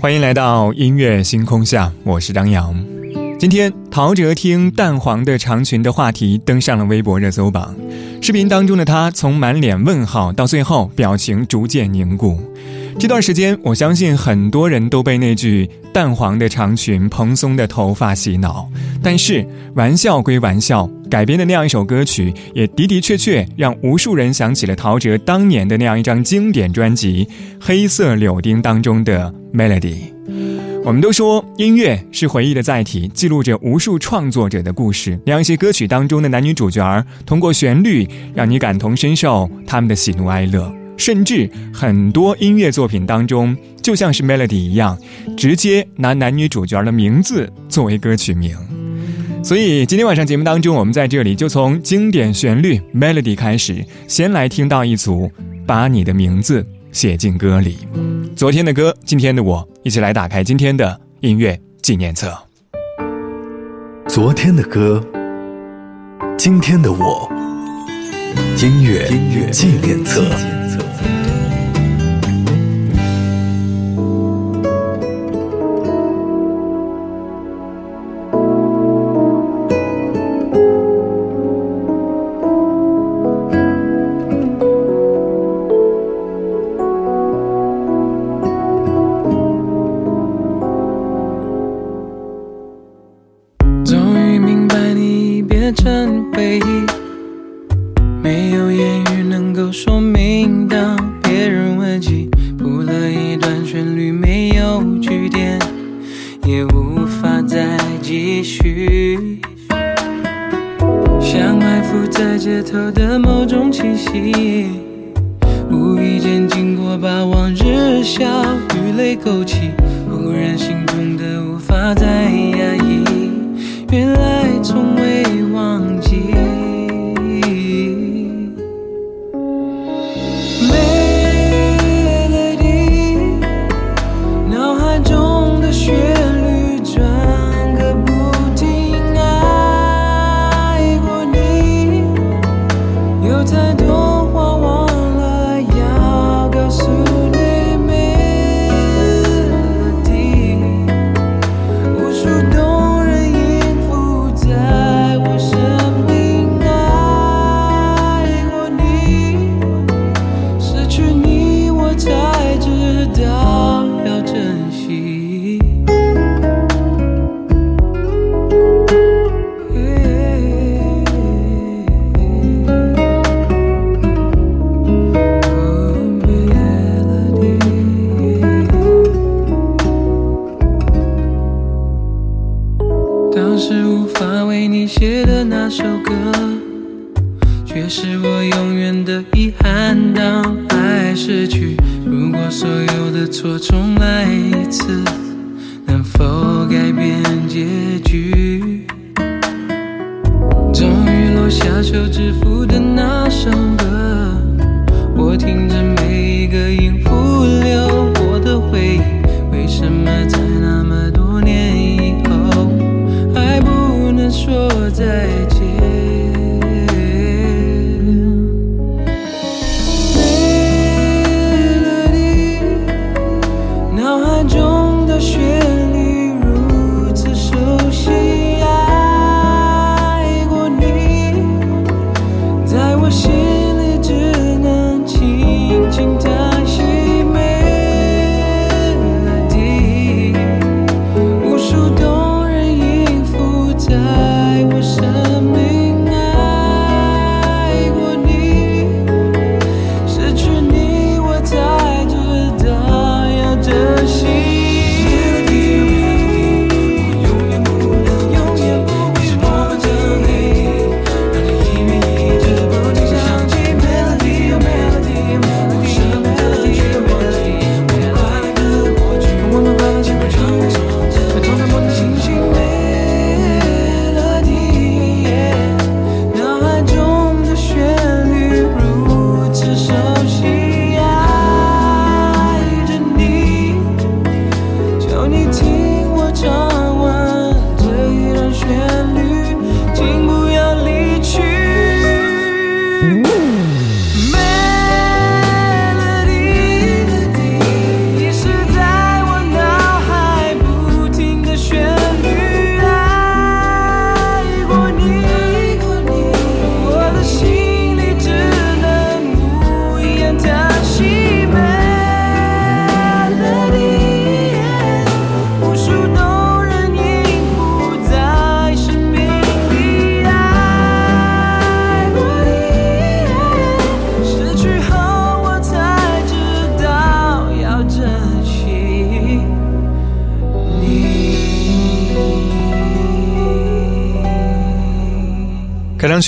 欢迎来到音乐星空下，我是张扬。今天陶喆听淡黄的长裙的话题登上了微博热搜榜。视频当中的他从满脸问号到最后表情逐渐凝固。这段时间，我相信很多人都被那句淡黄的长裙、蓬松的头发洗脑。但是玩笑归玩笑，改编的那样一首歌曲，也的的确确让无数人想起了陶喆当年的那样一张经典专辑《黑色柳丁》当中的。Melody，我们都说音乐是回忆的载体，记录着无数创作者的故事。那样一些歌曲当中的男女主角通过旋律让你感同身受他们的喜怒哀乐，甚至很多音乐作品当中就像是 Melody 一样，直接拿男女主角的名字作为歌曲名。所以今天晚上节目当中，我们在这里就从经典旋律 Melody 开始，先来听到一组把你的名字。写进歌里，昨天的歌，今天的我，一起来打开今天的音乐纪念册。昨天的歌，今天的我，音乐纪念册。回忆没有言语能够说明当别人问起谱了一段旋律没有句点也无法再继续。像埋伏在街头的某种气息无意间经过把往日笑与泪勾起忽然心痛的无法再言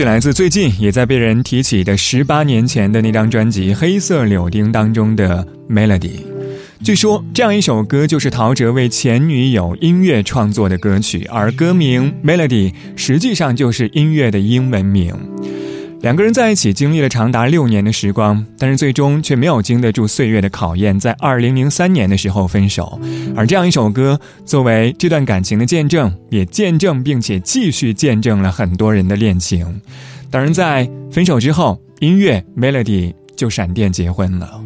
是来自最近也在被人提起的十八年前的那张专辑《黑色柳丁》当中的 Melody。据说这样一首歌就是陶喆为前女友音乐创作的歌曲，而歌名 Melody 实际上就是音乐的英文名。两个人在一起经历了长达六年的时光，但是最终却没有经得住岁月的考验，在二零零三年的时候分手。而这样一首歌作为这段感情的见证，也见证并且继续见证了很多人的恋情。当然，在分手之后，音乐 Melody 就闪电结婚了。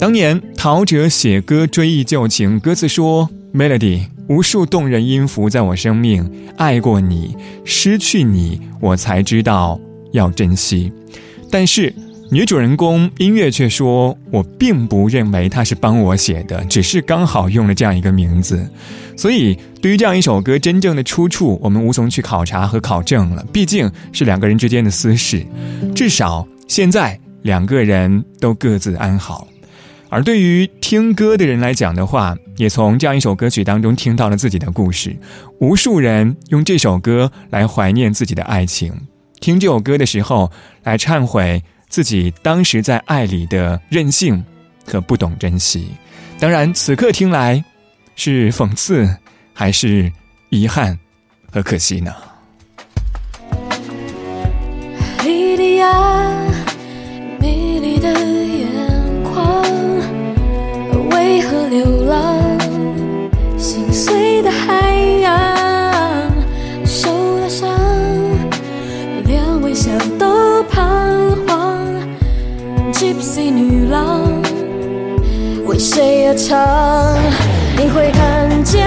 当年陶喆写歌追忆旧情，歌词说：“Melody，无数动人音符在我生命，爱过你，失去你，我才知道。”要珍惜，但是女主人公音乐却说：“我并不认为他是帮我写的，只是刚好用了这样一个名字。”所以，对于这样一首歌真正的出处，我们无从去考察和考证了。毕竟是两个人之间的私事，至少现在两个人都各自安好。而对于听歌的人来讲的话，也从这样一首歌曲当中听到了自己的故事。无数人用这首歌来怀念自己的爱情。听这首歌的时候，来忏悔自己当时在爱里的任性和不懂珍惜。当然，此刻听来是讽刺，还是遗憾和可惜呢？莉莉亚，迷离的眼眶，为何流浪？谁而唱？你会看见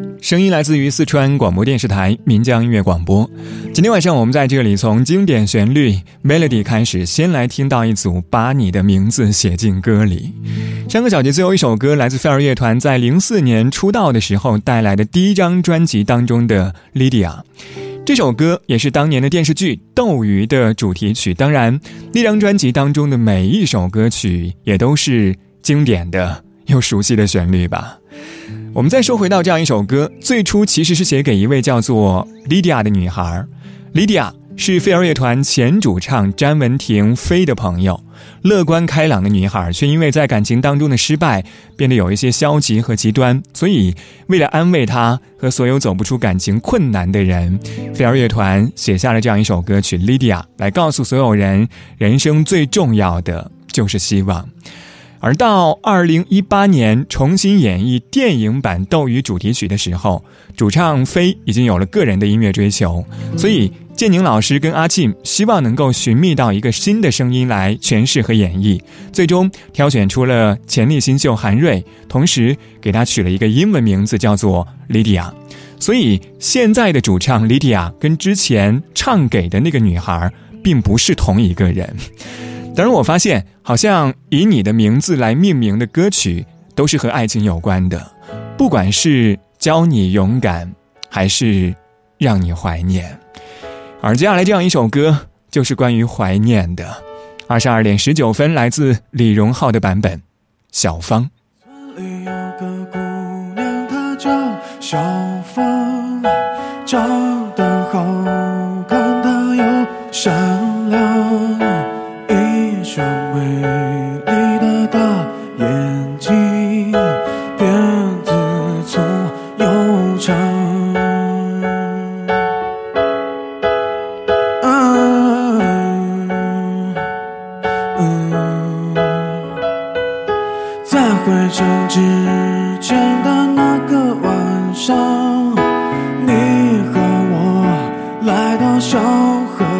声音来自于四川广播电视台岷江音乐广播。今天晚上我们在这里从经典旋律 melody 开始，先来听到一组《把你的名字写进歌里》。上个小节最后一首歌来自飞儿乐团在零四年出道的时候带来的第一张专辑当中的《Lydia》。这首歌也是当年的电视剧《斗鱼》的主题曲。当然，那张专辑当中的每一首歌曲也都是经典的。又熟悉的旋律吧。我们再说回到这样一首歌，最初其实是写给一位叫做 Lydia 的女孩。Lydia 是飞儿乐团前主唱詹雯婷飞的朋友，乐观开朗的女孩，却因为在感情当中的失败，变得有一些消极和极端。所以，为了安慰她和所有走不出感情困难的人，飞儿乐团写下了这样一首歌曲《Lydia》，来告诉所有人，人生最重要的就是希望。而到二零一八年重新演绎电影版《斗鱼》主题曲的时候，主唱飞已经有了个人的音乐追求，所以建宁老师跟阿庆希望能够寻觅到一个新的声音来诠释和演绎，最终挑选出了潜力新秀韩瑞，同时给他取了一个英文名字叫做 Lydia，所以现在的主唱 Lydia 跟之前唱给的那个女孩并不是同一个人。当然，我发现好像以你的名字来命名的歌曲都是和爱情有关的，不管是教你勇敢，还是让你怀念。而接下来这样一首歌就是关于怀念的。二十二点十九分，来自李荣浩的版本，《小芳》。村里有个姑娘，她叫小芳，长得好看，她又善守候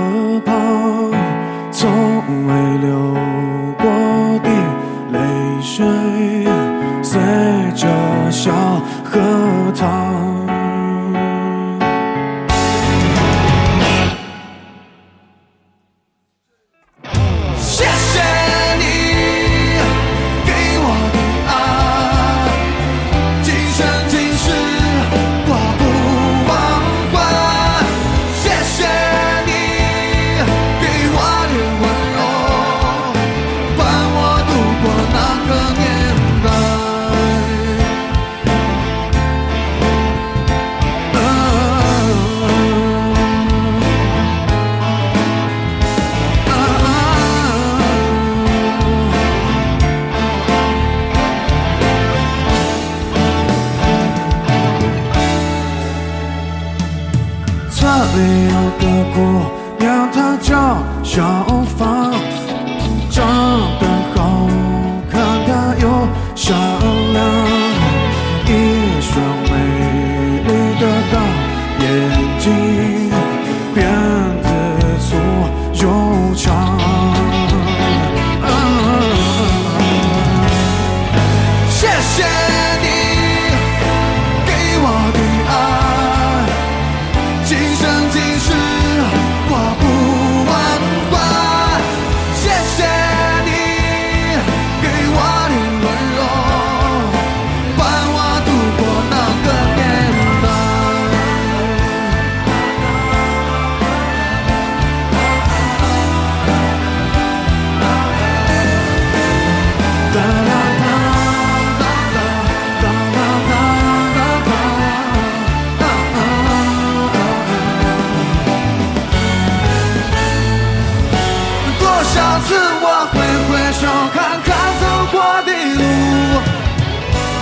多少次我挥挥手，看看走过的路，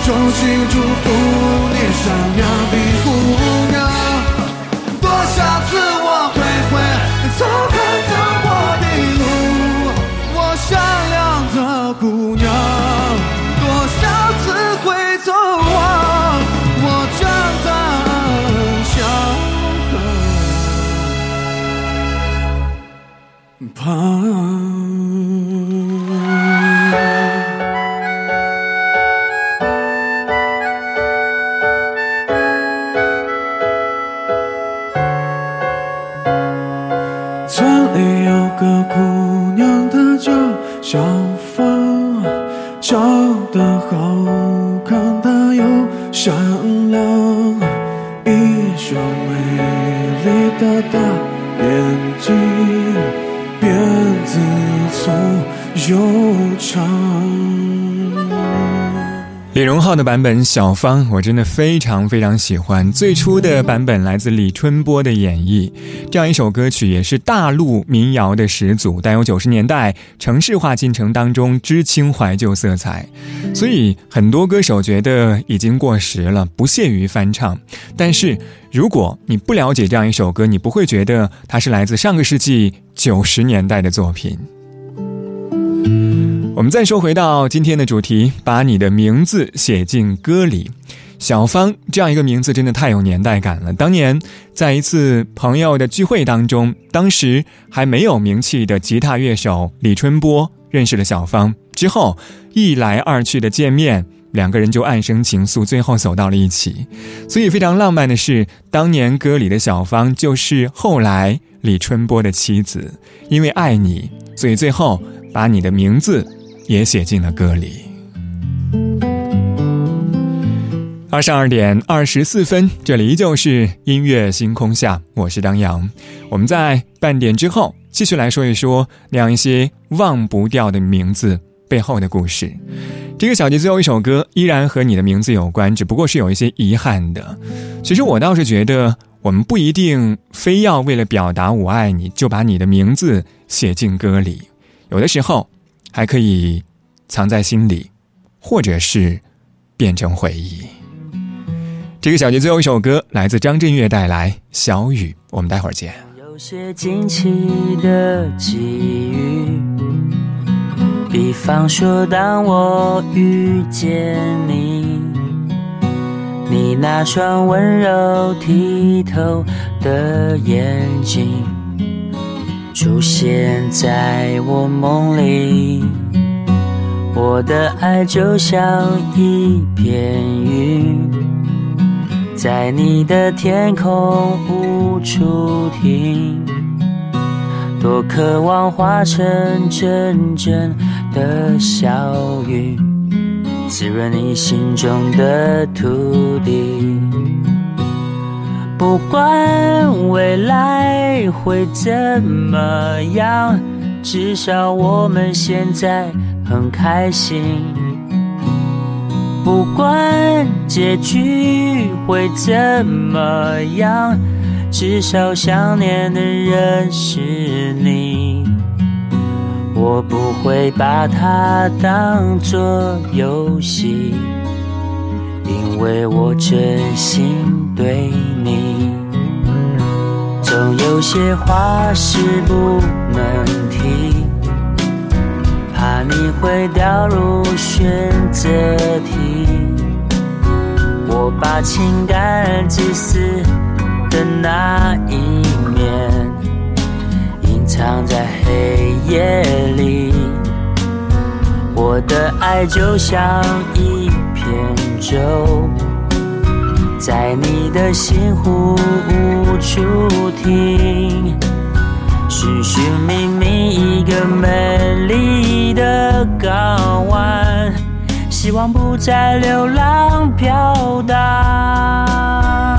衷心祝福你善良的姑娘。多少次我挥挥手，看看走过的路，我善良的姑娘。多少次回头望，我站在小河旁。个姑娘，她叫小芳，长得好看，她又善良，一双美丽的大眼睛，辫子粗又长。李荣浩的版本《小芳》，我真的非常非常喜欢。最初的版本来自李春波的演绎，这样一首歌曲也是大陆民谣的始祖，带有九十年代城市化进程当中知青怀旧色彩。所以很多歌手觉得已经过时了，不屑于翻唱。但是如果你不了解这样一首歌，你不会觉得它是来自上个世纪九十年代的作品。我们再说回到今天的主题，把你的名字写进歌里。小芳这样一个名字真的太有年代感了。当年在一次朋友的聚会当中，当时还没有名气的吉他乐手李春波认识了小芳，之后一来二去的见面，两个人就暗生情愫，最后走到了一起。所以非常浪漫的是，当年歌里的小芳就是后来李春波的妻子，因为爱你，所以最后把你的名字。也写进了歌里。二十二点二十四分，这里依旧是音乐星空下，我是张扬。我们在半点之后继续来说一说那样一些忘不掉的名字背后的故事。这个小节最后一首歌依然和你的名字有关，只不过是有一些遗憾的。其实我倒是觉得，我们不一定非要为了表达我爱你，就把你的名字写进歌里。有的时候。还可以藏在心里，或者是变成回忆。这个小节最后一首歌来自张震岳带来《小雨》，我们待会儿见。有些惊奇的际遇，比方说当我遇见你，你那双温柔剔透的眼睛。出现在我梦里，我的爱就像一片云，在你的天空无处停。多渴望化成阵阵的小雨，滋润你心中的土地。不管未来会怎么样，至少我们现在很开心。不管结局会怎么样，至少想念的人是你。我不会把它当作游戏。因为我真心对你，总有些话是不能提，怕你会掉入选择题。我把情感自私的那一面隐藏在黑夜里，我的爱就像一片。舟在你的心湖无处停，寻寻觅觅一个美丽的港湾，希望不再流浪飘荡。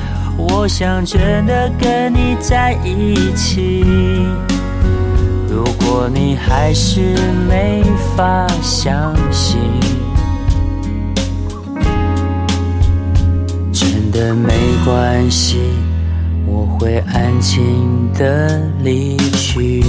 我想真的跟你在一起。如果你还是没法相信，真的没关系，我会安静的离去。